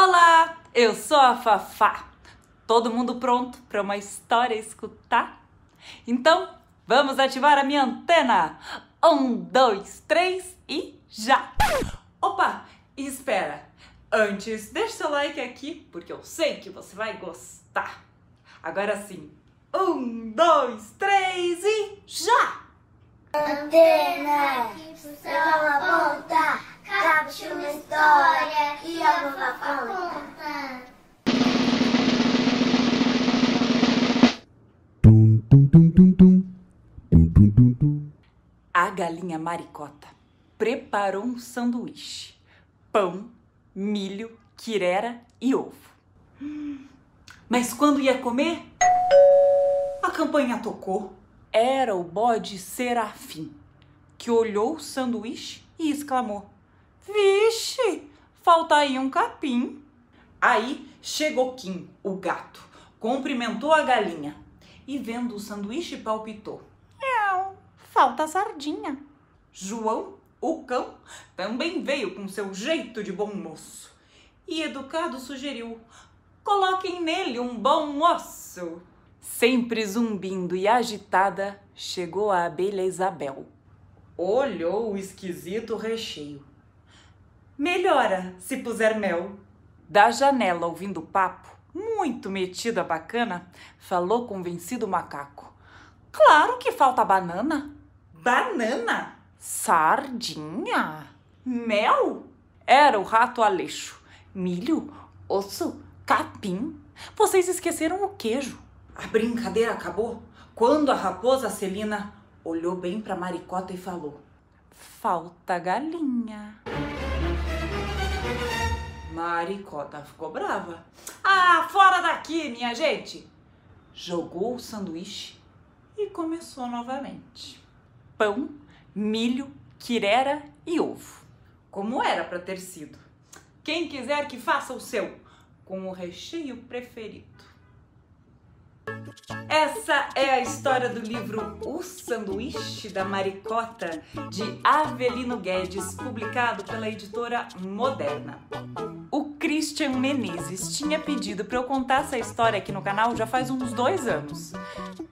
Olá, eu sou a Fafá. Todo mundo pronto para uma história escutar? Então, vamos ativar a minha antena. Um, dois, três e já! Opa, espera. Antes, deixa seu like aqui, porque eu sei que você vai gostar. Agora sim. Um, dois, três e já! Antena, capte uma história e a vovó conta. Tum, tum, tum, tum, tum. Tum, tum, tum, tum. A galinha maricota preparou um sanduíche: pão, milho, quirera e ovo. Mas quando ia comer, a campainha tocou. Era o bode Serafim, que olhou o sanduíche e exclamou: Vixe, falta aí um capim. Aí chegou Kim, o gato, cumprimentou a galinha e, vendo o sanduíche, palpitou: Não, falta sardinha. João, o cão, também veio com seu jeito de bom moço e, educado, sugeriu: coloquem nele um bom osso. Sempre zumbindo e agitada, chegou a abelha Isabel. Olhou o esquisito recheio. Melhora se puser mel. Da janela, ouvindo o papo, muito metido a bacana, falou convencido o macaco. Claro que falta banana. Banana? Sardinha? Mel? Era o rato Aleixo. Milho? Osso? Capim? Vocês esqueceram o queijo. A brincadeira acabou quando a raposa Celina olhou bem para Maricota e falou: Falta galinha. Maricota ficou brava. Ah, fora daqui, minha gente! Jogou o sanduíche e começou novamente. Pão, milho, quirera e ovo. Como era para ter sido. Quem quiser que faça o seu, com o recheio preferido. Essa é a história do livro O Sanduíche da Maricota, de Avelino Guedes, publicado pela editora Moderna. O Christian Menezes tinha pedido para eu contar essa história aqui no canal já faz uns dois anos.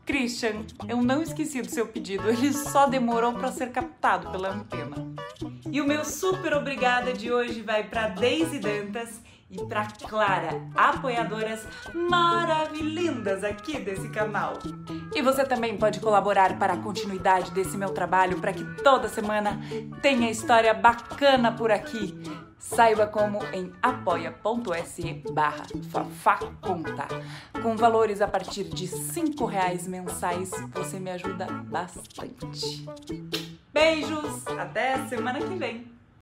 Christian, eu não esqueci do seu pedido, ele só demorou para ser captado pela antena. E o meu super obrigada de hoje vai para Daisy Dantas e para Clara, apoiadoras aqui desse canal. E você também pode colaborar para a continuidade desse meu trabalho para que toda semana tenha história bacana por aqui. Saiba como em apoia.se barra fafaconta. Com valores a partir de cinco reais mensais, você me ajuda bastante. Beijos! Até semana que vem!